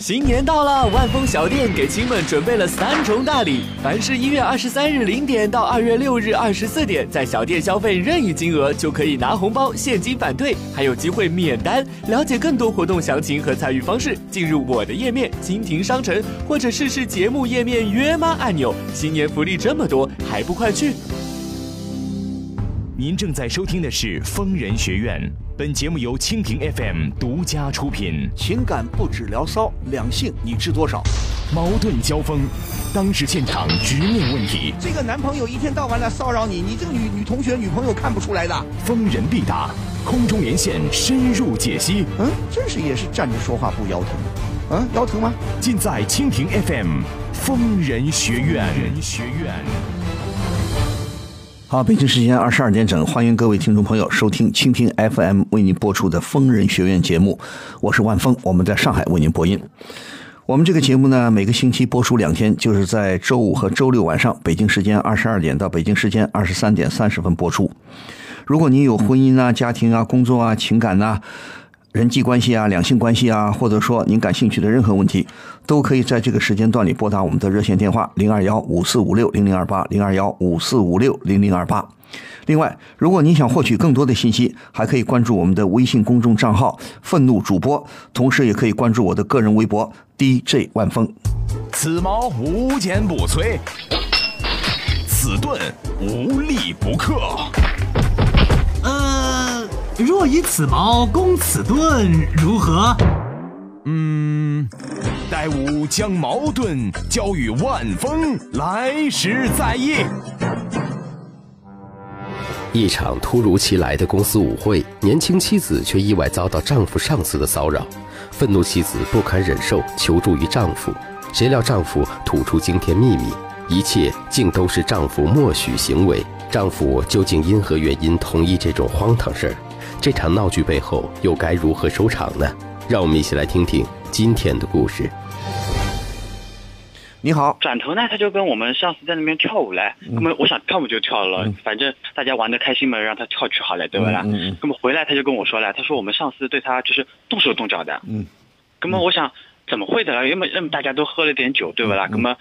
新年到了，万丰小店给亲们准备了三重大礼。凡是一月二十三日零点到二月六日二十四点，在小店消费任意金额，就可以拿红包、现金返退，还有机会免单。了解更多活动详情和参与方式，进入我的页面蜻蜓商城，或者试试节目页面约吗按钮。新年福利这么多，还不快去！您正在收听的是疯人学院。本节目由蜻蜓 FM 独家出品。情感不止聊骚，两性你知多少？矛盾交锋，当时现场直面问题。这个男朋友一天到晚来骚扰你，你这个女女同学、女朋友看不出来的。疯人必答，空中连线深入解析。嗯，真是也是站着说话不腰疼。嗯，腰疼吗？尽在蜻蜓 FM 疯人学院。人学院。好，北京时间二十二点整，欢迎各位听众朋友收听蜻蜓 FM 为您播出的疯人学院节目，我是万峰，我们在上海为您播音。我们这个节目呢，每个星期播出两天，就是在周五和周六晚上，北京时间二十二点到北京时间二十三点三十分播出。如果您有婚姻啊、家庭啊、工作啊、情感呐。人际关系啊，两性关系啊，或者说您感兴趣的任何问题，都可以在这个时间段里拨打我们的热线电话零二幺五四五六零零二八零二幺五四五六零零二八。另外，如果您想获取更多的信息，还可以关注我们的微信公众账号“愤怒主播”，同时也可以关注我的个人微博 DJ 万峰。此矛无坚不摧，此盾无力不克。若以此矛攻此盾，如何？嗯，待吾将矛盾交与万峰，来时再议。一场突如其来的公司舞会，年轻妻子却意外遭到丈夫上司的骚扰，愤怒妻子不堪忍受，求助于丈夫。谁料丈夫吐出惊天秘密，一切竟都是丈夫默许行为。丈夫究竟因何原因同意这种荒唐事儿？这场闹剧背后又该如何收场呢？让我们一起来听听今天的故事。你好，转头呢，他就跟我们上司在那边跳舞嘞。那么我想跳舞就跳了，反正大家玩的开心嘛，让他跳去好了，对不啦？嗯？那么回来他就跟我说了，他说我们上司对他就是动手动脚的。嗯。那么我想怎么会的了？因为那么大家都喝了点酒，对不啦？那么，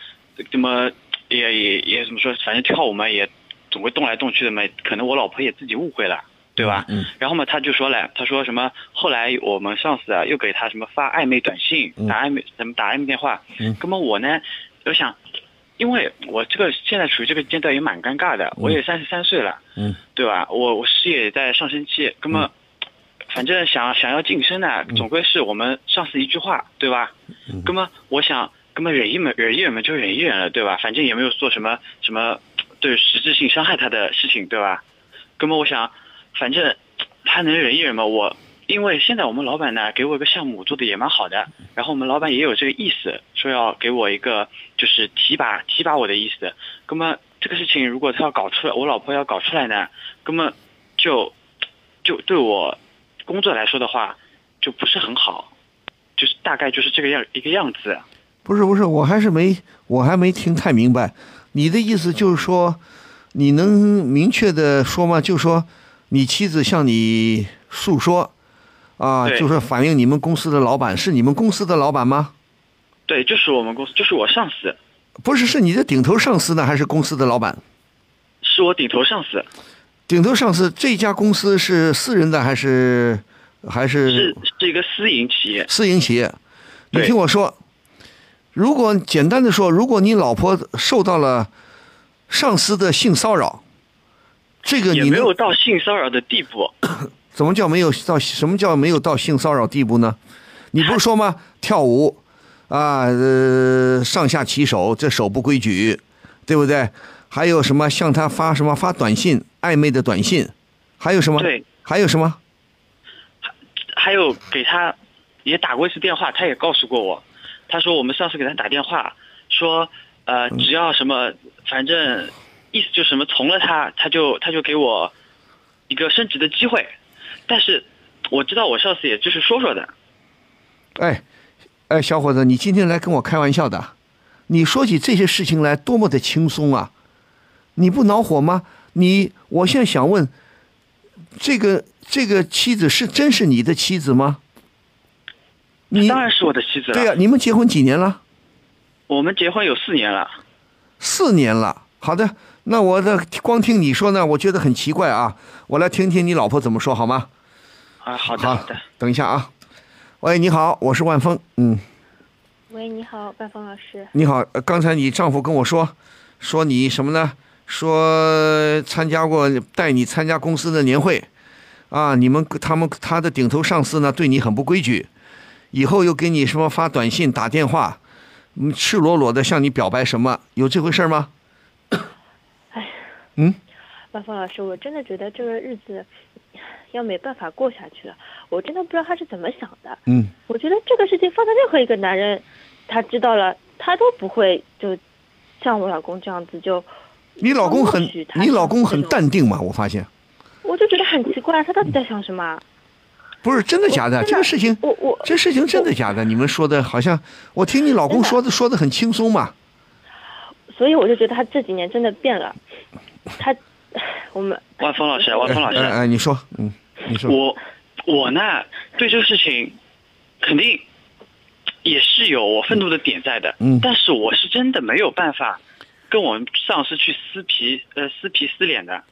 那么也也也怎么说？反正跳舞嘛，也总会动来动去的嘛。可能我老婆也自己误会了。对吧？嗯，然后嘛，他就说了，他说什么？后来我们上司啊，又给他什么发暧昧短信，打暧昧，什么打暧昧电话。嗯，那么我呢，我想，因为我这个现在处于这个阶段也蛮尴尬的，我也三十三岁了，嗯，对吧？我我事业也在上升期，那么反正想想要晋升呢，总归是我们上司一句话，对吧？嗯，那么我想，那么忍一忍，忍一忍嘛，就忍一忍了，对吧？反正也没有做什么什么对实质性伤害他的事情，对吧？那么我想。反正他能忍一忍嘛，我因为现在我们老板呢给我一个项目做的也蛮好的，然后我们老板也有这个意思，说要给我一个就是提拔提拔我的意思。那么这个事情如果他要搞出来，我老婆要搞出来呢，那么就就对我工作来说的话就不是很好，就是大概就是这个样一个样子。不是不是，我还是没我还没听太明白，你的意思就是说你能明确的说吗？就说。你妻子向你诉说，啊，就是反映你们公司的老板是你们公司的老板吗？对，就是我们公司，就是我上司。不是，是你的顶头上司呢，还是公司的老板？是我顶头上司。顶头上司，这家公司是私人的还是还是？是是一个私营企业。私营企业，你听我说，如果简单的说，如果你老婆受到了上司的性骚扰。这个你没有到性骚扰的地步，怎么叫没有到？什么叫没有到性骚扰地步呢？你不是说吗？跳舞啊，呃，上下其手，这手不规矩，对不对？还有什么向他发什么发短信，暧昧的短信，还有什么？对，还有什么？还还有给他也打过一次电话，他也告诉过我，他说我们上次给他打电话说，呃，只要什么，反正。意思就是什么从了他，他就他就给我一个升职的机会，但是我知道我上司也就是说说的。哎，哎，小伙子，你今天来跟我开玩笑的？你说起这些事情来多么的轻松啊！你不恼火吗？你，我现在想问，这个这个妻子是真是你的妻子吗？你当然是我的妻子了。对呀、你们结婚几年了？我们结婚有四年了。四年了。好的，那我的光听你说呢，我觉得很奇怪啊。我来听听你老婆怎么说好吗？啊，好的好的。等一下啊。喂，你好，我是万峰。嗯，喂，你好，万峰老师。你好，呃刚才你丈夫跟我说，说你什么呢？说参加过带你参加公司的年会，啊，你们他们他的顶头上司呢对你很不规矩，以后又给你什么发短信、打电话，嗯，赤裸裸的向你表白什么？有这回事吗？万峰老师，我真的觉得这个日子 要没办法过下去了。我真的不知道他是怎么想的。嗯，我觉得这个事情放在任何一个男人，他知道了，他都不会就像我老公这样子就。你老公很你老公很淡定嘛？我发现我就觉得很奇怪，他到底在想什么啊？不是真的假的？的这个事情，我我这事情真的假的？你们说的好像我听你老公说的说的很轻松嘛。所以我就觉得他这几年真的变了。他，我们万峰老师，万峰老师，哎哎，你说，嗯，你说，我我呢对这个事情肯定也是有我愤怒的点在的，嗯但是我是真的没有办法跟我们上司去撕皮呃撕皮撕脸的。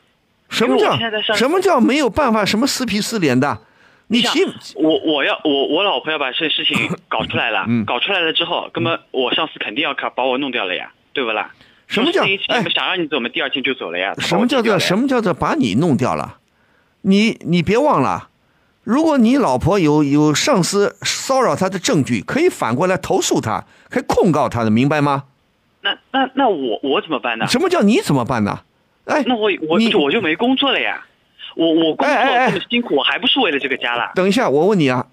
什么叫什么叫没有办法？什么撕皮撕脸的？你像起我我要我我老婆要把这事情搞出来了，嗯搞出来了之后，根本我上司肯定要把把我弄掉了呀，对不啦？什么叫哎你想让你走，我们第二天就走了呀。什么叫做什么？叫做把你弄掉了？你你别忘了，如果你老婆有有上司骚扰她的证据，可以反过来投诉她，可以控告她的，明白吗？那那那我我怎么办呢？什么叫你怎么办呢？哎，那我我你我就没工作了呀。我我工作这么辛苦，我还不是为了这个家啦？等一下，我问你啊，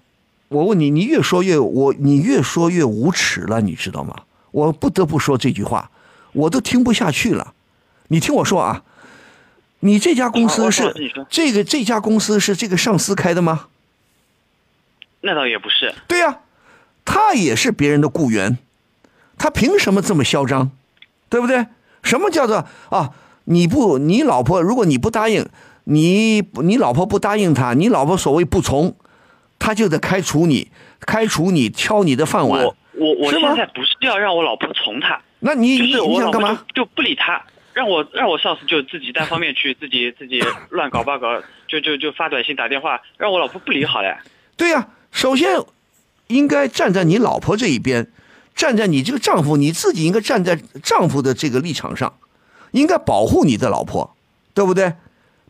我问你，你越说越我，你越说越无耻了，你知道吗？我不得不说这句话，我都听不下去了。你听我说啊，你这家公司是这个这家公司是这个上司开的吗？那倒也不是。对呀、他也是别人的雇员，他凭什么这么嚣张？对不对？什么叫做啊？你不，你老婆，如果你不答应，你你老婆不答应他，你老婆所谓不从，他就得开除你，开除你，敲你的饭碗我。我我现在不是要让我老婆从他，那你你就是我老你想干嘛？婆就就不理他，让我让我上司就自己单方面去自己自己乱搞八搞，就就就发短信打电话，让我老婆不理好了。对呀、首先应该站在你老婆这一边，站在你这个丈夫，你自己应该站在丈夫的这个立场上，应该保护你的老婆，对不对？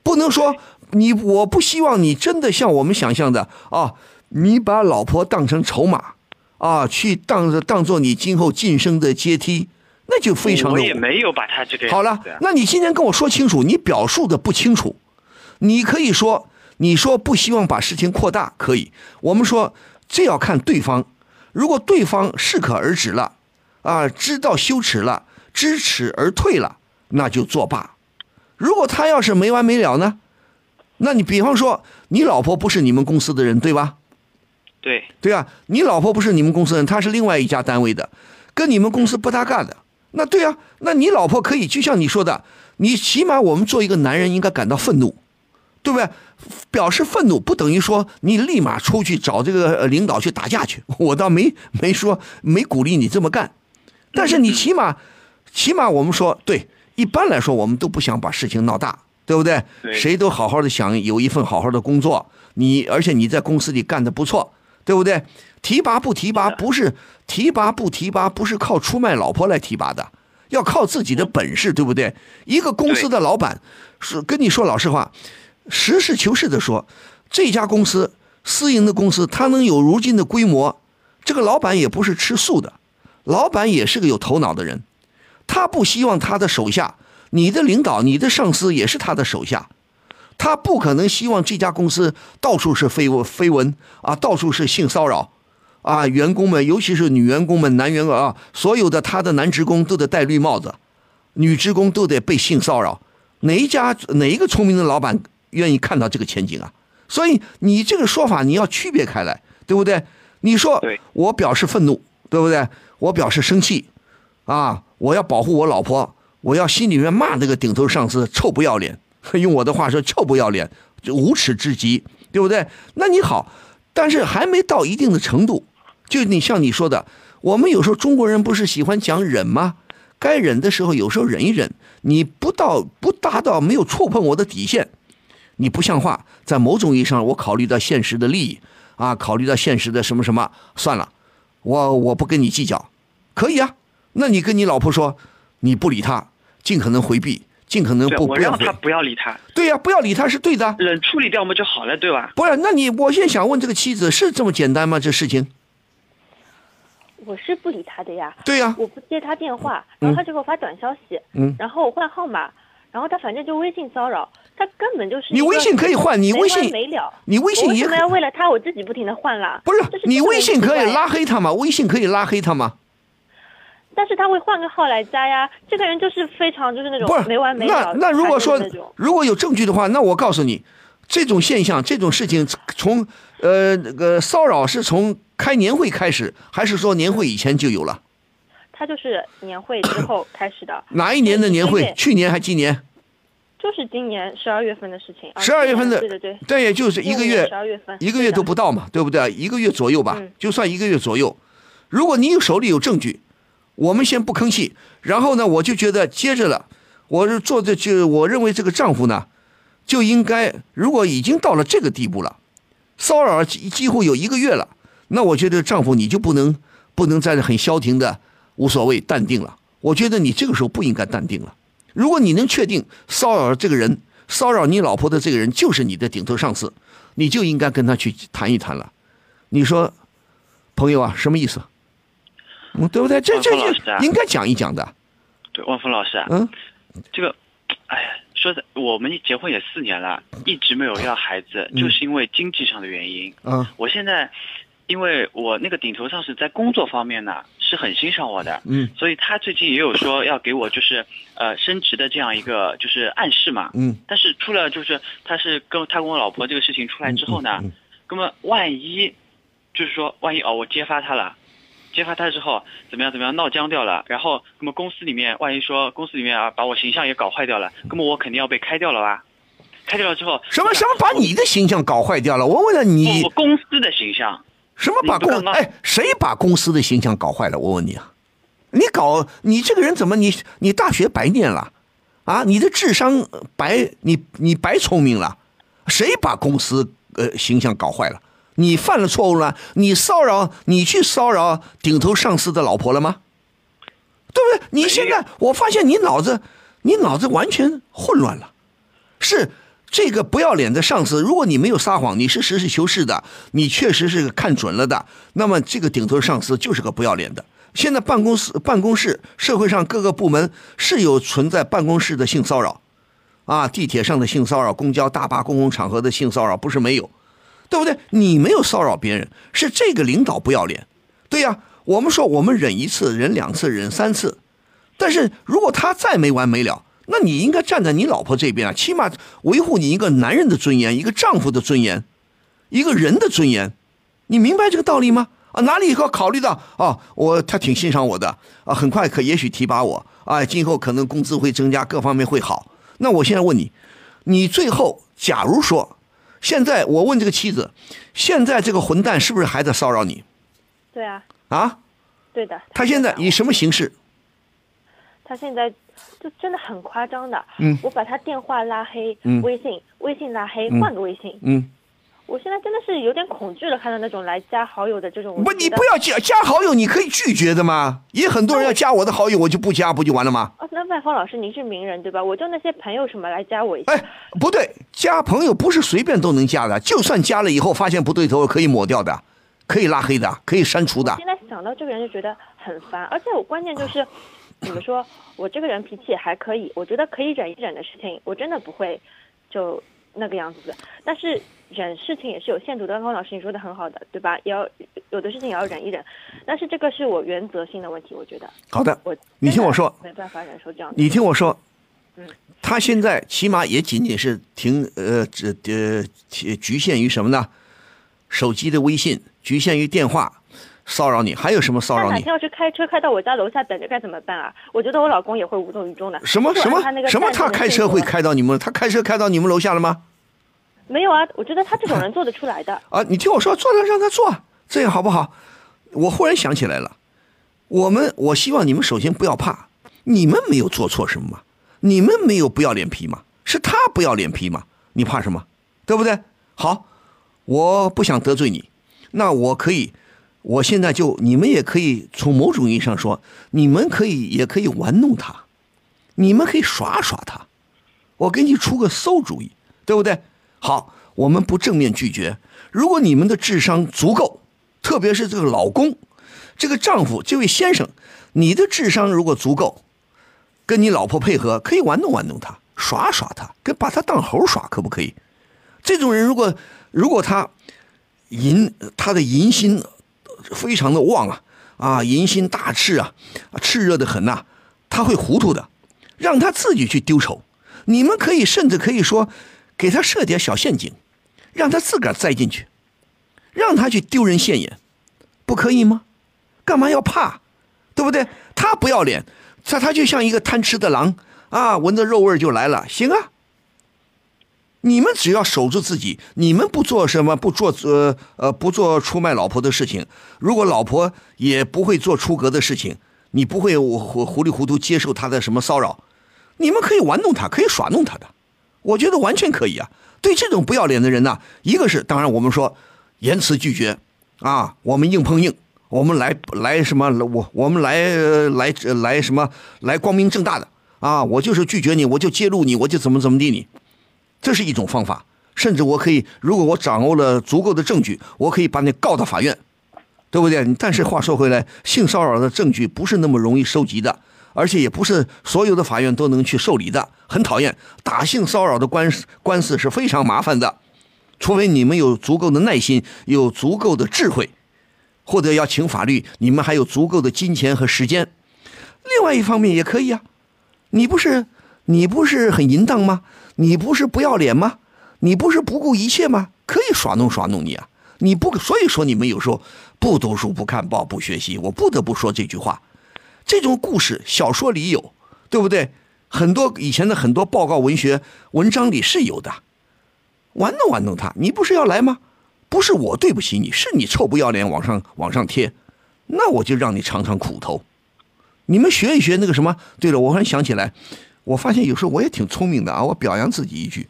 不能说你我不希望你真的像我们想象的啊，你把老婆当成筹码啊，去当着当做你今后晋升的阶梯，那就非常的我也没有把他这个好了那你今天跟我说清楚，你表述的不清楚。你可以说，你说不希望把事情扩大，可以。我们说这要看对方，如果对方适可而止了，啊，知道羞耻了，知耻而退了，那就作罢。如果他要是没完没了呢，那你比方说，你老婆不是你们公司的人，对吧？对对啊，你老婆不是你们公司人，她是另外一家单位的，跟你们公司不搭嘎的。那对啊，那你老婆可以就像你说的，你起码我们做一个男人应该感到愤怒，对不对？表示愤怒不等于说你立马出去找这个呃领导去打架去，我倒没没说没鼓励你这么干，但是你起码起码我们说对，一般来说我们都不想把事情闹大，对不对？对谁都好好的想有一份好好的工作，你而且你在公司里干的不错，对不对？提拔不提拔不是提拔不提拔不是靠出卖老婆来提拔的，要靠自己的本事，对不对？一个公司的老板是跟你说老实话，实事求是的说，这家公司私营的公司，它能有如今的规模，这个老板也不是吃素的，老板也是个有头脑的人，他不希望他的手下，你的领导、你的上司也是他的手下，他不可能希望这家公司到处是绯闻绯闻啊，到处是性骚扰。啊，员工们，尤其是女员工们、男员工啊，所有的他的男职工都得戴绿帽子，女职工都得被性骚扰。哪一家哪一个聪明的老板愿意看到这个前景啊？所以你这个说法你要区别开来，对不对？你说我表示愤怒，对不对？我表示生气，啊，我要保护我老婆，我要心里面骂那个顶头上司臭不要脸，用我的话说臭不要脸，就无耻至极，对不对？那你好，但是还没到一定的程度，就你像你说的，我们有时候中国人不是喜欢讲忍吗？该忍的时候，有时候忍一忍，你不到不达到没有触碰我的底线，你不像话。在某种意义上，我考虑到现实的利益啊，考虑到现实的什么什么，算了，我我不跟你计较，可以啊。那你跟你老婆说，你不理他，尽可能回避，尽可能，不不要我让他。不要理他，对呀、不要理他是对的。冷处理掉我们就好了，对吧？不是，那你我现在想问这个妻子是这么简单吗？这事情？我是不理他的呀，对呀、我不接他电话，然后他就给我发短消息，嗯然后我换号码，然后他反正就微信骚扰，他根本就是你微信可以换你微信没了，你微信也可什么要为了他我自己不停的换啦？不是是你微信可以拉黑他吗？微信可以拉黑他吗？但是他会换个号来加呀，这个人就是非常就是那种没完，没那了。那那如果说如果有证据的话，那我告诉你，这种现象这种事情从呃那个骚扰是从开年会开始，还是说年会以前就有了？他就是年会之后开始的，哪一年的年会？去年还今年？就是今年十二月份的事情。啊十二月份的，对对对，对，也就是一个月十，二月份，一个月都不到嘛，对不对？一个月左右吧，嗯就算一个月左右。如果你有手里有证据，我们先不吭气，然后呢，我就觉得接着了，我是做的就我认为这个丈夫呢，就应该如果已经到了这个地步了，骚扰几几乎有一个月了，那我觉得丈夫你就不能不能再很消停的无所谓淡定了。我觉得你这个时候不应该淡定了。如果你能确定骚扰这个人，骚扰你老婆的这个人就是你的顶头上司，你就应该跟他去谈一谈了。你说，朋友啊，什么意思？嗯，对不对？这这王峰老师啊这应该讲一讲的。对，万峰老师啊，嗯，这个，哎呀，说的我们结婚也四年了，一直没有要孩子，就是因为经济上的原因。嗯我现在，因为我那个顶头上司在工作方面呢是很欣赏我的，嗯所以他最近也有说要给我就是呃升职的这样一个就是暗示嘛。嗯但是出了就是他是跟他跟我老婆这个事情出来之后呢，嗯嗯嗯那么万一就是说万一哦我揭发他了。揭发他之后怎么样怎么样闹僵掉了，然后那么公司里面万一说公司里面啊把我形象也搞坏掉了，那么我肯定要被开掉了吧？开掉了之后什么什么把你的形象搞坏掉了？我问了你我，公司的形象，什么把公哎谁把公司的形象搞坏了？我问你啊，你搞你这个人怎么你你大学白念了啊？你的智商白你你白聪明了？谁把公司呃形象搞坏了？你犯了错误了？你骚扰你去骚扰顶头上司的老婆了吗？对不对？你现在我发现你脑子你脑子完全混乱了。是这个不要脸的上司，如果你没有撒谎，你是实事求是的，你确实是看准了的，那么这个顶头上司就是个不要脸的。现在办公室、办公室、社会上各个部门是有存在办公室的性骚扰，啊，地铁上的性骚扰，公交、大巴、公共场合的性骚扰不是没有，对不对？你没有骚扰别人，是这个领导不要脸。对呀、我们说我们忍一次、忍两次、忍三次，但是如果他再没完没了，那你应该站在你老婆这边啊，起码维护你一个男人的尊严，一个丈夫的尊严，一个人的尊严。你明白这个道理吗？啊，哪里以后考虑到啊？我他挺欣赏我的啊，很快可也许提拔我啊，今后可能工资会增加，各方面会好。那我现在问你，你最后假如说，现在我问这个妻子，现在这个混蛋是不是还在骚扰你？对啊，啊？对的。他现在以什么形式？他现在就真的很夸张的，嗯。我把他电话拉黑，嗯。微信微信拉黑，嗯。换个微信，嗯，我现在真的是有点恐惧了，看到那种来加好友的这种，不，你不要加加好友，你可以拒绝的吗。也很多人要加我的好友，我就不加，不就完了吗？哦，那万峰老师您是名人对吧？我就那些朋友什么来加我一下，哎，不对，加朋友不是随便都能加的，就算加了以后发现不对头，可以抹掉的，可以拉黑的，可以删除的现。在想到这个人就觉得很烦，而且我关键就是，怎么说，我这个人脾气也还可以，我觉得可以忍一忍的事情，我真的不会就那个样子。但是忍事情也是有限度的，刚刚老师你说的很好的，对吧？也要有的事情也要忍一忍，但是这个是我原则性的问题，我觉得好的，我你听我说没办法忍受这样的。你听我说嗯，他现在起码也仅仅是停呃这呃局局限于什么呢？手机的微信，局限于电话骚扰你，还有什么骚扰你他哪天？要是开车开到我家楼下等着该怎么办啊？我觉得我老公也会无动于衷的。什么什么什么？他开车会开到你们？他开车开到你们楼下了吗？没有啊？我觉得他这种人做得出来的。啊，你听我说，做了让他做，这样好不好？我忽然想起来了，我们我希望你们首先不要怕，你们没有做错什么嘛，你们没有不要脸皮嘛，是他不要脸皮嘛，你怕什么？对不对？好，我不想得罪你，那我可以，我现在就你们也可以从某种意义上说，你们可以也可以玩弄他，你们可以耍耍他，我给你出个馊主意，对不对？好，我们不正面拒绝。如果你们的智商足够，特别是这个老公，这个丈夫，这位先生，你的智商如果足够，跟你老婆配合，可以玩弄玩弄他，耍耍他，跟把他当猴耍，可不可以？这种人如果如果他淫他的淫心非常的旺啊啊，淫心大炽啊，炽热的很呐，他会糊涂的，让他自己去丢丑。你们可以甚至可以说，给他设点小陷阱。让他自个儿栽进去，让他去丢人现眼，不可以吗？干嘛要怕？对不对？他不要脸，他他就像一个贪吃的狼啊，闻着肉味就来了。行啊，你们只要守住自己，你们不做什么，不做呃呃不做出卖老婆的事情。如果老婆也不会做出格的事情，你不会糊糊里糊涂接受他的什么骚扰，你们可以玩弄他，可以耍弄他的，我觉得完全可以啊。对这种不要脸的人呢，一个是当然我们说言辞拒绝啊，我们硬碰硬，我们来来什么我我们来来来什么来光明正大的啊，我就是拒绝你，我就揭露你，我就怎么怎么地你，这是一种方法。甚至我可以，如果我掌握了足够的证据，我可以把你告到法院，对不对？但是话说回来，性骚扰的证据不是那么容易收集的。而且也不是所有的法院都能去受理的，很讨厌打性骚扰的官司，官司是非常麻烦的，除非你们有足够的耐心，有足够的智慧，或者要请法律，你们还有足够的金钱和时间。另外一方面也可以啊，你不是你不是很淫荡吗？你不是不要脸吗？你不是不顾一切吗？可以耍弄耍弄你啊！你不所以说你们有时候不读书、不看报、不学习，我不得不说这句话。这种故事小说里有，对不对？很多以前的很多报告文学文章里是有的，玩弄玩弄他，你不是要来吗？不是我对不起你，是你臭不要脸往上往上贴，那我就让你尝尝苦头。你们学一学那个什么？对了，我忽然想起来，我发现有时候我也挺聪明的啊，我表扬自己一句，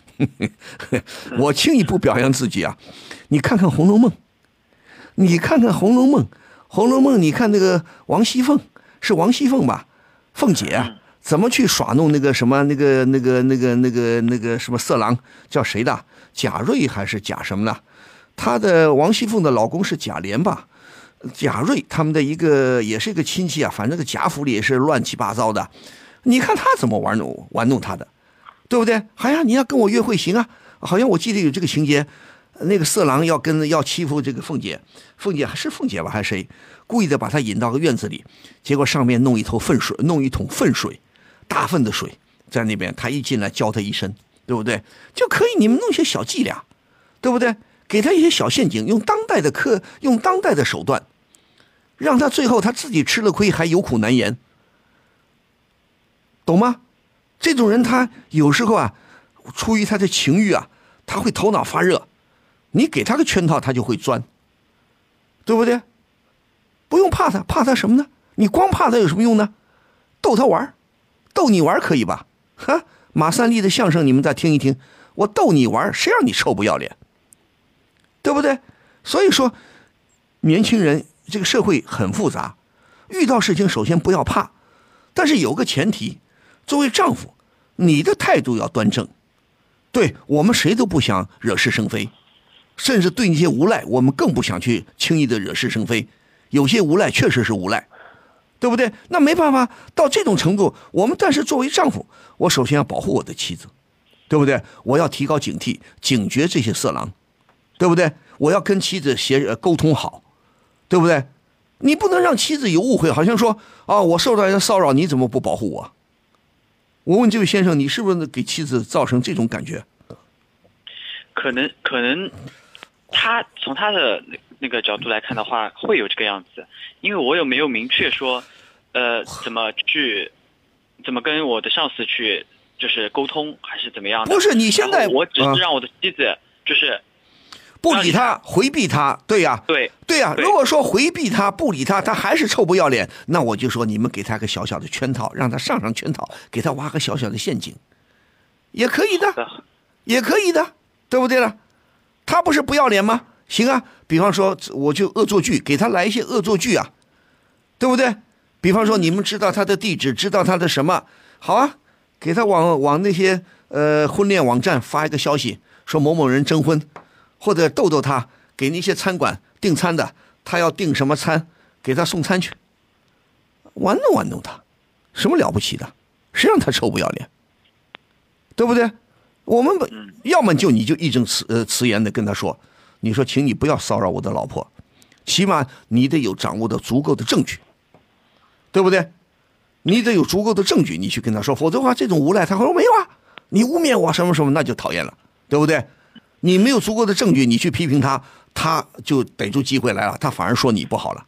我轻易不表扬自己啊。你看看《红楼梦》，你看看《红楼梦》，《红楼梦》，你看那个王熙凤。是王熙凤吧？凤姐怎么去耍弄那个什么那个那个那个那个那个什么色狼叫谁的？贾瑞还是贾什么的？他的王熙凤的老公是贾琏吧？贾瑞他们的一个也是一个亲戚啊，反正个贾府里也是乱七八糟的。你看他怎么玩弄玩弄他的，对不对？好呀，你要跟我约会行啊？好像我记得有这个情节。那个色狼要跟要欺负这个凤姐，凤姐还是凤姐吧，还是谁？故意的把她引到个院子里，结果上面弄一头粪水，弄一桶粪水，大粪的水在那边。他一进来浇他一身，对不对？就可以你们弄些小伎俩，对不对？给他一些小陷阱，用当代的科，用当代的手段，让他最后他自己吃了亏，还有苦难言，懂吗？这种人他有时候啊，出于他的情欲啊，他会头脑发热。你给他个圈套，他就会钻，对不对？不用怕他，怕他什么呢？你光怕他有什么用呢？逗他玩逗你玩可以吧？哈，马三立的相声你们再听一听，我逗你玩谁让你臭不要脸？对不对？所以说，年轻人这个社会很复杂，遇到事情首先不要怕，但是有个前提，作为丈夫，你的态度要端正。对我们谁都不想惹是生非。甚至对那些无赖，我们更不想去轻易的惹是生非。有些无赖确实是无赖，对不对？那没办法，到这种程度，我们但是作为丈夫，我首先要保护我的妻子，对不对？我要提高警惕，警觉这些色狼，对不对？我要跟妻子协沟通好，对不对？你不能让妻子有误会，好像说啊，我受到人骚扰，你怎么不保护我？我问这位先生，你是不是给妻子造成这种感觉？可能，可能。他从他的那那个角度来看的话，会有这个样子，因为我有没有明确说，呃，怎么去，怎么跟我的上司去，就是沟通还是怎么样的？不是你现在，我只是让我的妻子就是，不理他，回避他，对呀，对对呀。对如果说回避他，不理他，他还是臭不要脸，那我就说你们给他个小小的圈套，让他上上圈套，给他挖个小小的陷阱，也可以的，也可以的，对不对了？他不是不要脸吗？行啊，比方说我就恶作剧，给他来一些恶作剧啊，对不对？比方说你们知道他的地址，知道他的什么，好啊，给他往往那些呃婚恋网站发一个消息，说某某人征婚，或者逗逗他，给那些餐馆订餐的，他要订什么餐，给他送餐去，玩弄玩弄他，什么了不起的？谁让他臭不要脸？对不对？我们，要么就你就义正辞呃辞严的跟他说，你说，请你不要骚扰我的老婆，起码你得有掌握的足够的证据，对不对？你得有足够的证据，你去跟他说，否则的话，这种无赖他会说没有啊，你污蔑我什么什么，那就讨厌了，对不对？你没有足够的证据，你去批评他，他就逮住机会来了，他反而说你不好了，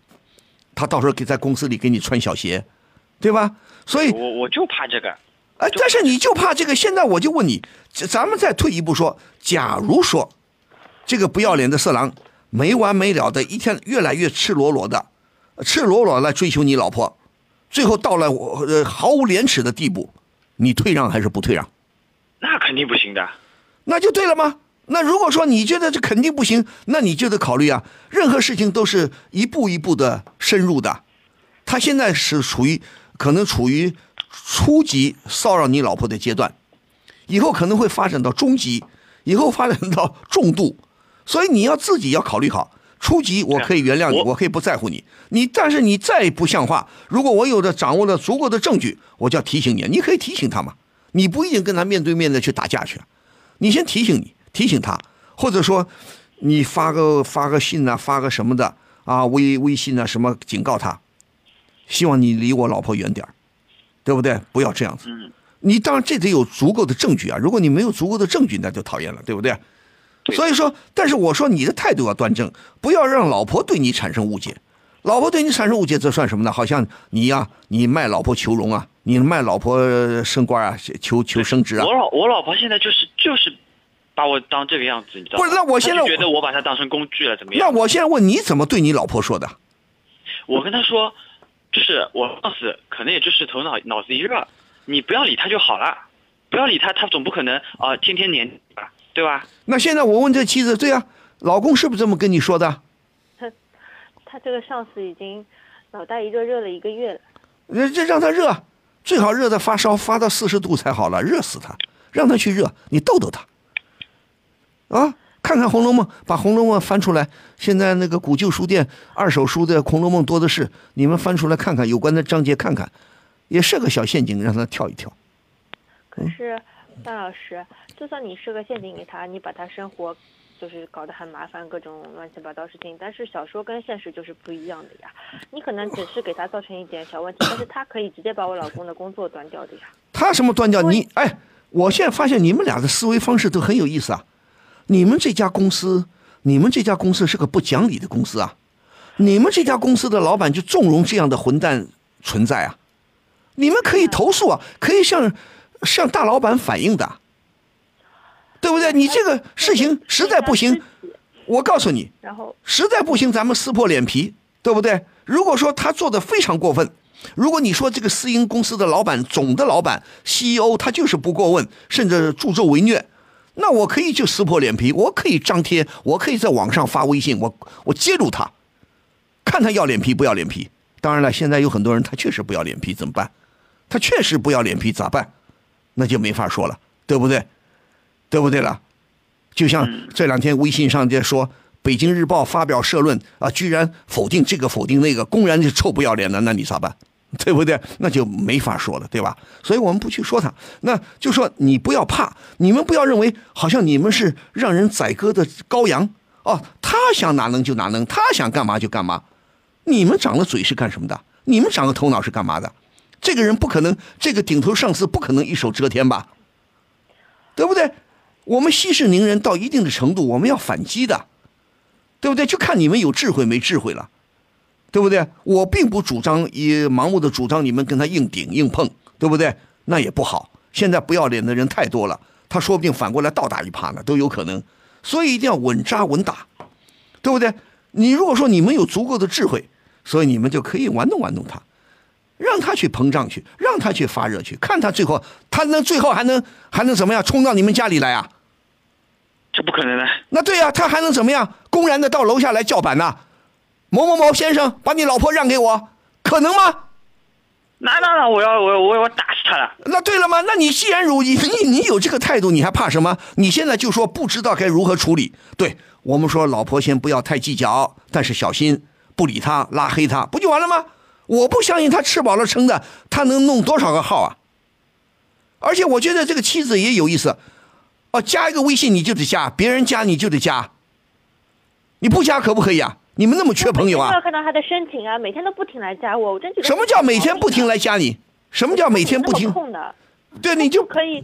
他到时候给在公司里给你穿小鞋，对吧？所以我我就怕这个。哎，但是你就怕这个。现在我就问你，咱们再退一步说，假如说这个不要脸的色狼没完没了的一天越来越赤裸裸的、赤裸裸来追求你老婆，最后到了我呃毫无廉耻的地步，你退让还是不退让？那肯定不行的。那就对了吗？那如果说你觉得这肯定不行，那你就得考虑啊，任何事情都是一步一步的深入的。他现在是处于可能处于。初级骚扰你老婆的阶段，以后可能会发展到中级，以后发展到重度，所以你要自己要考虑好。初级我可以原谅你，我可以不在乎你，你但是你再不像话，如果我有的掌握了足够的证据，我就要提醒你，你可以提醒他嘛，你不一定跟他面对面的去打架去，你先提醒你，提醒他，或者说你发个发个信啊，发个什么的啊，微微信啊什么警告他，希望你离我老婆远点儿。对不对？不要这样子。嗯，你当然这得有足够的证据啊！如果你没有足够的证据，那就讨厌了，对不对？所以说，但是我说你的态度要端正，不要让老婆对你产生误解。老婆对你产生误解，这算什么呢？好像你呀，你卖老婆求荣啊，你卖老婆升官啊，求求升职啊。我老我老婆现在就是就是把我当这个样子，你知道吗？不是，那我现在觉得我把她当成工具了，怎么样？那我现在问你怎么对你老婆说的？我跟她说。就是我上司可能也就是头脑脑子一热，你不要理他就好了，不要理他，他总不可能啊天天黏吧，对吧？那现在我问这妻子，对啊，老公是不是这么跟你说的？他 他这个上司已经脑袋一热热了一个月了。这让他热，最好热的发烧发到四十度才好了，热死他，让他去热，你逗逗他，啊。看看《红楼梦》，把《红楼梦》翻出来。现在那个古旧书店二手书的《红楼梦》多的是，你们翻出来看看有关的章节，看看，也设个小陷阱让他跳一跳。可是，范老师，就算你设个陷阱给他，你把他生活就是搞得很麻烦，各种乱七八糟事情，但是小说跟现实就是不一样的呀。你可能只是给他造成一点小问题，但是他可以直接把我老公的工作端掉的呀。他什么端掉？你哎，我现在发现你们俩的思维方式都很有意思啊。你们这家公司，你们这家公司是个不讲理的公司啊！你们这家公司的老板就纵容这样的混蛋存在啊！你们可以投诉啊，可以向向大老板反映的，对不对？你这个事情实在不行，我告诉你，然后实在不行，咱们撕破脸皮，对不对？如果说他做的非常过分，如果你说这个私营公司的老板、总的老板、CEO 他就是不过问，甚至助纣为虐。那我可以就撕破脸皮，我可以张贴，我可以在网上发微信，我我揭露他，看他要脸皮不要脸皮。当然了，现在有很多人他确实不要脸皮，怎么办？他确实不要脸皮咋办？那就没法说了，对不对？对不对了？就像这两天微信上在说，《北京日报》发表社论啊，居然否定这个否定那个，公然就臭不要脸的，那你咋办？对不对？那就没法说了，对吧？所以我们不去说他，那就说你不要怕，你们不要认为好像你们是让人宰割的羔羊哦。他想哪能就哪能，他想干嘛就干嘛。你们长了嘴是干什么的？你们长了头脑是干嘛的？这个人不可能，这个顶头上司不可能一手遮天吧？对不对？我们息事宁人到一定的程度，我们要反击的，对不对？就看你们有智慧没智慧了。对不对？我并不主张以盲目的主张你们跟他硬顶硬碰，对不对？那也不好。现在不要脸的人太多了，他说不定反过来倒打一耙呢，都有可能。所以一定要稳扎稳打，对不对？你如果说你们有足够的智慧，所以你们就可以玩弄玩弄他，让他去膨胀去，让他去发热去，看他最后他能最后还能还能怎么样冲到你们家里来啊？这不可能的。那对呀、他还能怎么样？公然的到楼下来叫板呐、某某某先生，把你老婆让给我，可能吗？那那那，我要我我我要打死他了。那对了吗？那你既然如你你你有这个态度，你还怕什么？你现在就说不知道该如何处理。对我们说，老婆先不要太计较，但是小心不理他，拉黑他，不就完了吗？我不相信他吃饱了撑的，他能弄多少个号啊？而且我觉得这个妻子也有意思，哦，加一个微信你就得加，别人加你就得加，你不加可不可以啊？你们那么缺朋友啊要？看到他的申请啊，每天都不停来加我，我真觉得什么叫每天不停来加你？什么叫每天不停？空的？对，你就可以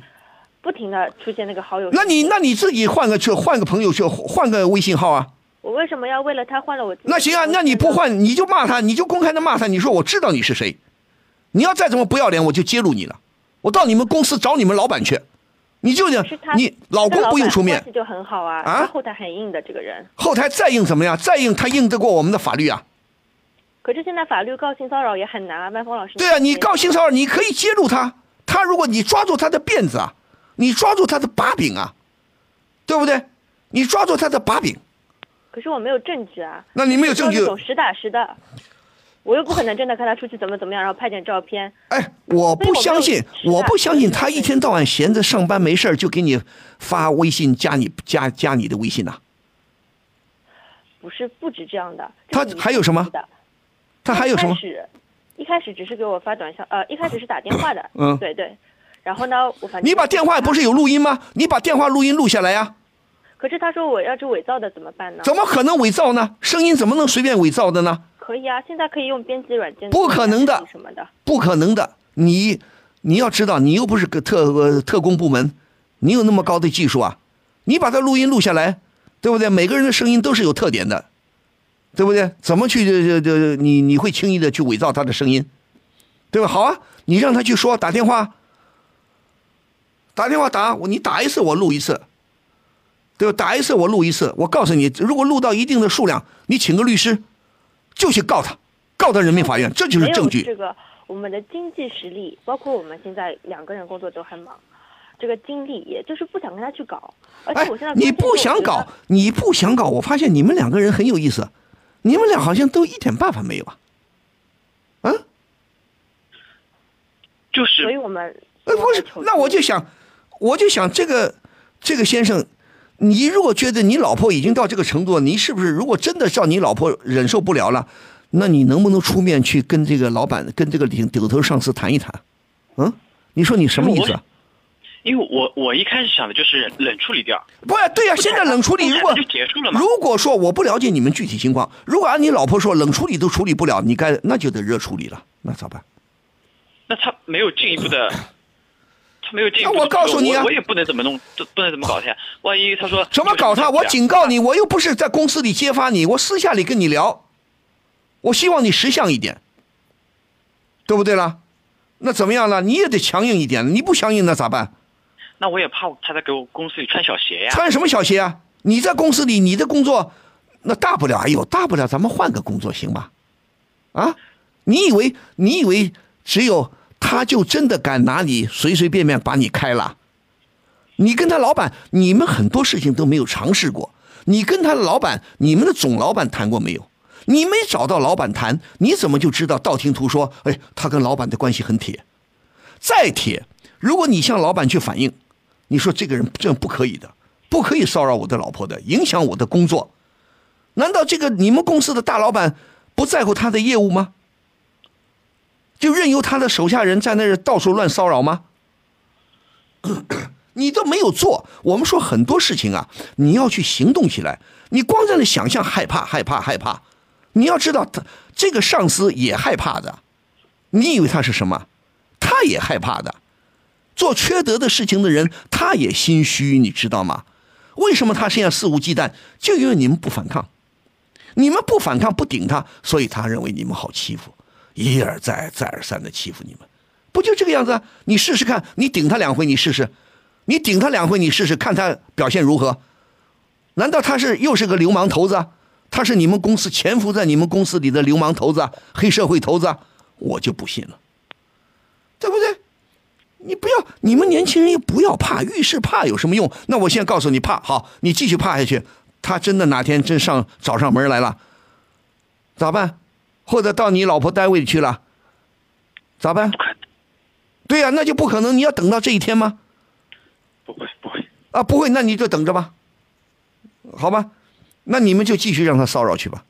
不停的出现那个好友。那你那你自己换个去换个朋友去换个微信号啊？我为什么要为了他换了我？那行啊，那你不？换你就骂他，你就公开的骂他，你说我知道你是谁，你要再怎么不要脸，我就揭露你了，我到你们公司找你们老板去，你舅舅，你老公不用出面就很好啊，啊后台很硬的这个人。后台再硬怎么样？再硬他硬得过我们的法律啊？可是现在法律告性骚扰也很难啊，万峰老师。对啊，你告性骚扰，你可以揭露他，他如果你抓住他的辫子啊，你抓住他的把柄啊，对不对？你抓住他的把柄，可是我没有证据啊。那你没有证据就是那种实打实的，我又不可能真的看他出去怎么怎么样，然后拍点照片。哎，我不相信，我不相信他一天到晚闲着上班没事儿就给你发微信加你加加你的微信呐、不是不止这样的。他还有什么？他还有什么一开？始一开始只是给我发短消，呃，一开始是打电话的，嗯对对。然后呢，我反正你把电话不是有录音吗？你把电话录音录下来呀、可是他说我要是伪造的怎么办呢？怎么可能伪造呢？声音怎么能随便伪造的呢？可以啊，现在可以用编辑软件。不可能的什么的。不可能的。你你要知道，你又不是个特呃特工部门，你有那么高的技术啊？你把它录音录下来，对不对？每个人的声音都是有特点的，对不对？怎么去这这这你你会轻易的去伪造他的声音，对吧？好啊，你让他去说打电话，打电话打我，你打一次我录一次，对吧？打一次我录一次，我告诉你，如果录到一定的数量，你请个律师，就去告他，告到人民法院，这就是证据。没有这个我们的经济实力，包括我们现在两个人工作都很忙，这个精力也就是不想跟他去搞。而哎且我现在，你不想搞，你不想搞，我发现你们两个人很有意思，你们俩好像都一点办法没有啊？啊？就是所以我们呃，不是，那我就想，我就想这个这个先生，你如果觉得你老婆已经到这个程度，你是不是如果真的叫你老婆忍受不了了，那你能不能出面去跟这个老板、跟这个顶顶头上司谈一谈？嗯，你说你什么意思啊？因为我我一开始想的就是冷处理掉，不是，对呀、现在冷处理如果不就结束了吗如果说我不了解你们具体情况，如果按你老婆说冷处理都处理不了，你该那就得热处理了，那咋办？那他没有进一步的，他没有进一步。那我告诉你啊我我也不能怎么弄，不不能怎么搞他呀。万一他说怎么搞他？我警告你，我又不是在公司里揭发你，我私下里跟你聊，我希望你识相一点，对不对啦？那怎么样了？你也得强硬一点，你不强硬那咋办？那我也怕他在给我公司里穿小鞋呀。穿什么小鞋啊？你在公司里，你的工作，那大不了，哎呦，大不了咱们换个工作行吧？啊？你以为你以为只有他就真的敢拿你随随便便把你开了？你跟他老板，你们很多事情都没有尝试过。你跟他老板，你们的总老板谈过没有？你没找到老板谈，你怎么就知道道听途说？哎，他跟老板的关系很铁，再铁，如果你向老板去反映，你说这个人这不可以的，不可以骚扰我的老婆的，影响我的工作。难道这个你们公司的大老板不在乎他的业务吗？就任由他的手下人在那儿到处乱骚扰吗？你都没有做。我们说很多事情啊，你要去行动起来。你光在那想象，害怕，害怕，害怕。你要知道，他这个上司也害怕的。你以为他是什么？他也害怕的。做缺德的事情的人，他也心虚，你知道吗？为什么他现在肆无忌惮？就因为你们不反抗，你们不反抗不顶他，所以他认为你们好欺负，一而再再而三的欺负你们，不就这个样子？你试试看，你顶他两回，你试试，你顶他两回，你试试看他表现如何。难道他是又是个流氓头子？他是你们公司潜伏在你们公司里的流氓头子、黑社会头子？我就不信了，对不对？你不要，你们年轻人也不要怕，遇事怕有什么用？那我现在告诉你，怕好，你继续怕下去。他真的哪天真上找上门来了，咋办？或者到你老婆单位里去了，咋办？对呀，那就不可能。你要等到这一天吗？不会，不会啊，不会，那你就等着吧，好吧？那你们就继续让他骚扰去吧。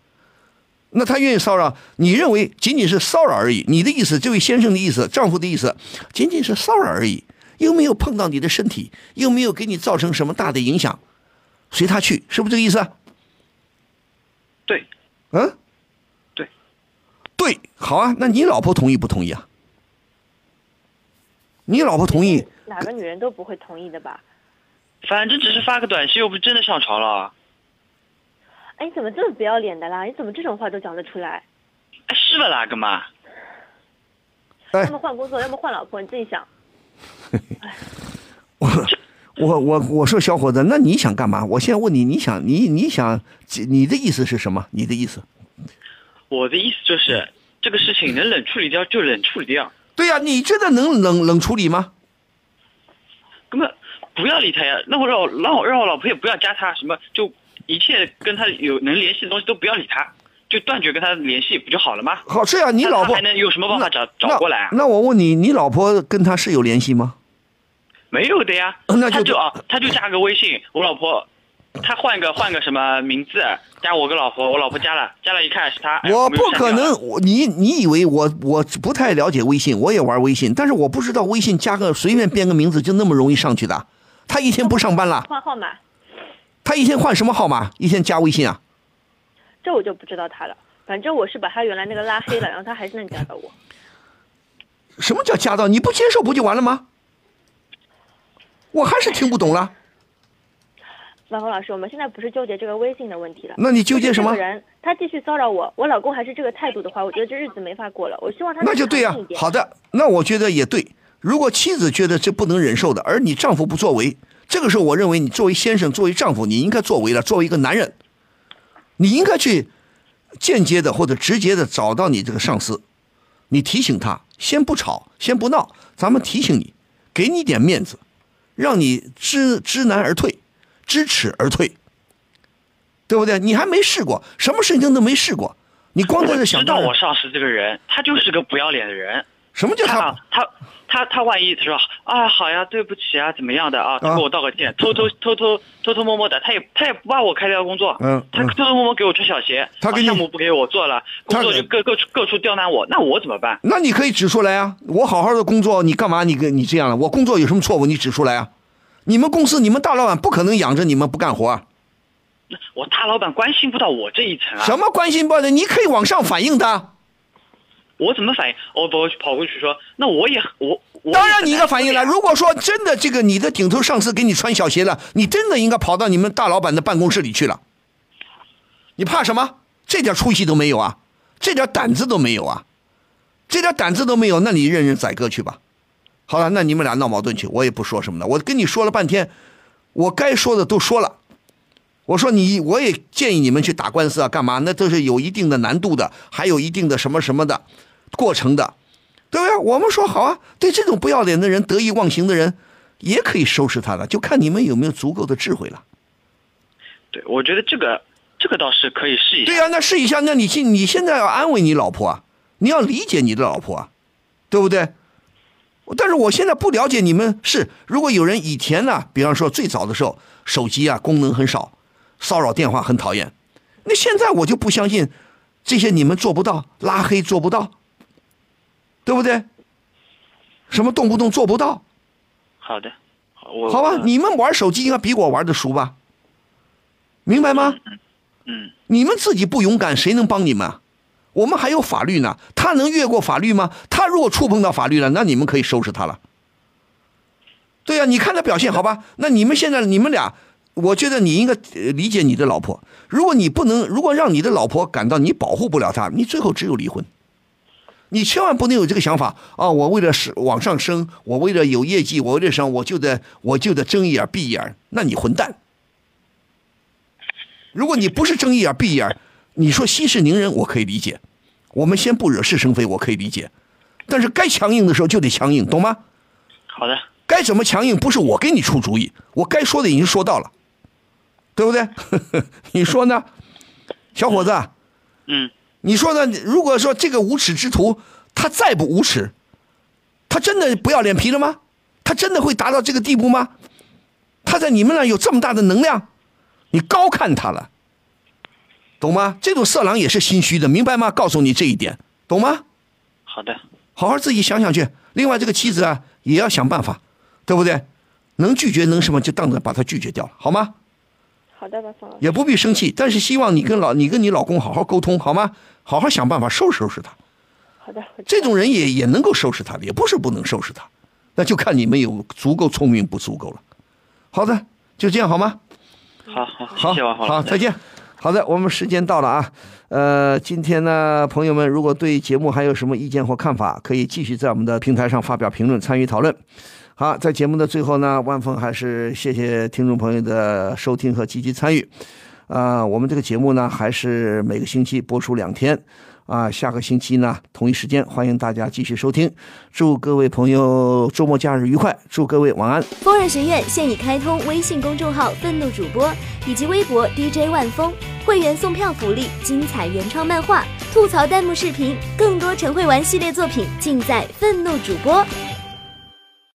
那他愿意骚扰，你认为仅仅是骚扰而已？你的意思，这位先生的意思，丈夫的意思，仅仅是骚扰而已，又没有碰到你的身体，又没有给你造成什么大的影响，随他去，是不是这个意思？对，嗯，对，对，好啊，那你老婆同意不同意啊？你老婆同意？哪个女人都不会同意的吧？反正只是发个短信，又不是真的上床了。哎，你怎么这么不要脸的啦？你怎么这种话都讲得出来？哎，是吧啦，哥们？哎要么换工作，要么换老婆，你自己想。我我我我说小伙子，那你想干嘛？我现在问你，你想你你想你的意思是什么？你的意思？我的意思就是，这个事情能冷处理掉就冷处理掉，对呀、你真的能冷冷处理吗？根本不要理他呀。那我让我让我让我老婆也不要加他，什么就一切跟他有能联系的东西都不要理他，就断绝跟他联系，不就好了吗？好，这样你老婆还能有什么办法找找过来啊？那那我问你，你老婆跟他是有联系吗？没有的呀，那就他就啊，他就加个微信，我老婆，他换个换个什么名字加我个老婆，我老婆加了，加了一看是他，哎我不可能，我你你以为我我不太了解微信，我也玩微信，但是我不知道微信加个随便编个名字就那么容易上去的。他一天不上班了，换号码，他一天换什么号码？一天加微信啊？这我就不知道他了。反正我是把他原来那个拉黑了，然后他还是能加到我。什么叫加到？你不接受不就完了吗？我还是听不懂了。万峰老师，我们现在不是纠结这个微信的问题了。那你纠结什么这个人他继续骚扰我，我老公还是这个态度的话，我觉得这日子没法过了。我希望他那就对呀、强硬一点好的，那我觉得也对。如果妻子觉得这不能忍受的，而你丈夫不作为，这个时候我认为你作为先生，作为丈夫，你应该作为了。作为一个男人，你应该去间接的或者直接的找到你这个上司，你提醒他，先不吵，先不闹，咱们提醒你，给你点面子，让你知知难而退，知耻而退，对不对？你还没试过，什么事情都没试过，你光在这想知道我上司这个人，他就是个不要脸的人。什么叫他他啊？他他他万一他说啊好呀，对不起啊，怎么样的啊？他啊给我道个歉，偷偷偷偷偷偷摸摸的，他也他也不把我开掉工作，嗯嗯他偷偷摸摸给我穿小鞋，他项目不给我做了，工作就各各处各处刁难我，那我怎么办？那你可以指出来啊！我好好的工作，你干嘛你跟你这样了？我工作有什么错误？你指出来啊！你们公司你们大老板不可能养着你们不干活那！我大老板关心不到我这一层啊，什么关心不的？你可以往上反映的。我怎么反应？我我跑过去说，那我也我我当然你应该反映了。了。如果说真的这个你的顶头上司给你穿小鞋了，你真的应该跑到你们大老板的办公室里去了。你怕什么？这点出息都没有啊！这点胆子都没有啊！这点胆子都没有，那你任人宰割去吧。好了，那你们俩闹矛盾去，我也不说什么了。我跟你说了半天，我该说的都说了。我说你，我也建议你们去打官司啊，干嘛？那都是有一定的难度的，还有一定的什么什么的过程的，对不对？我们说好啊，对这种不要脸的人、得意忘形的人，也可以收拾他了，就看你们有没有足够的智慧了。对，我觉得这个这个倒是可以试一下。对呀、那试一下，那你现你现在要安慰你老婆啊，你要理解你的老婆啊，对不对？但是我现在不了解你们是，如果有人以前呢，比方说最早的时候，手机啊功能很少，骚扰电话很讨厌，那现在我就不相信这些你们做不到，拉黑做不到，对不对？什么动不动做不到，好的，好我好吧？你们玩手机应该比我玩的熟吧？明白吗？嗯，你们自己不勇敢，谁能帮你们啊？我们还有法律呢，他能越过法律吗？他如果触碰到法律了，那你们可以收拾他了。对呀、你看他表现好吧？那你们现在你们俩，我觉得你应该理解你的老婆。如果你不能，如果让你的老婆感到你保护不了她，你最后只有离婚。你千万不能有这个想法啊！我为了是往上升，我为了有业绩，我为了什么，我就得我就得睁一眼闭一眼，那你混蛋。如果你不是睁一眼闭一眼，你说息事宁人，我可以理解。我们先不惹是生非，我可以理解。但是该强硬的时候就得强硬，懂吗？好的，该怎么强硬不是我给你出主意，我该说的已经说到了，对不对？你说呢，小伙子？嗯，你说呢？如果说这个无耻之徒他再不无耻，他真的不要脸皮了吗？他真的会达到这个地步吗？他在你们那有这么大的能量，你高看他了，懂吗？这种色狼也是心虚的，明白吗？告诉你这一点，懂吗？好的，好好自己想想去。另外，这个妻子啊，也要想办法，对不对？能拒绝能什么就当着把他拒绝掉了，好吗？好的。也不必生气，但是希望你跟老你跟你老公好好沟通，好吗？好好想办法收拾收拾他。好的，这种人也也能够收拾他的，也不是不能收拾他，那就看你们有足够聪明不足够了。好的，就这样好吗？好好，好，谢谢王浩好，再见。好的，我们时间到了啊。呃，今天呢，朋友们如果对节目还有什么意见或看法，可以继续在我们的平台上发表评论，参与讨论。好，在节目的最后呢，万峰还是谢谢听众朋友的收听和积极参与。啊、我们这个节目呢，还是每个星期播出两天。啊，下个星期呢，同一时间欢迎大家继续收听。祝各位朋友周末假日愉快，祝各位晚安。疯人学院现已开通微信公众号“愤怒主播”以及微博 DJ 万峰，会员送票福利、精彩原创漫画、吐槽弹幕视频，更多晨会玩系列作品尽在愤怒主播。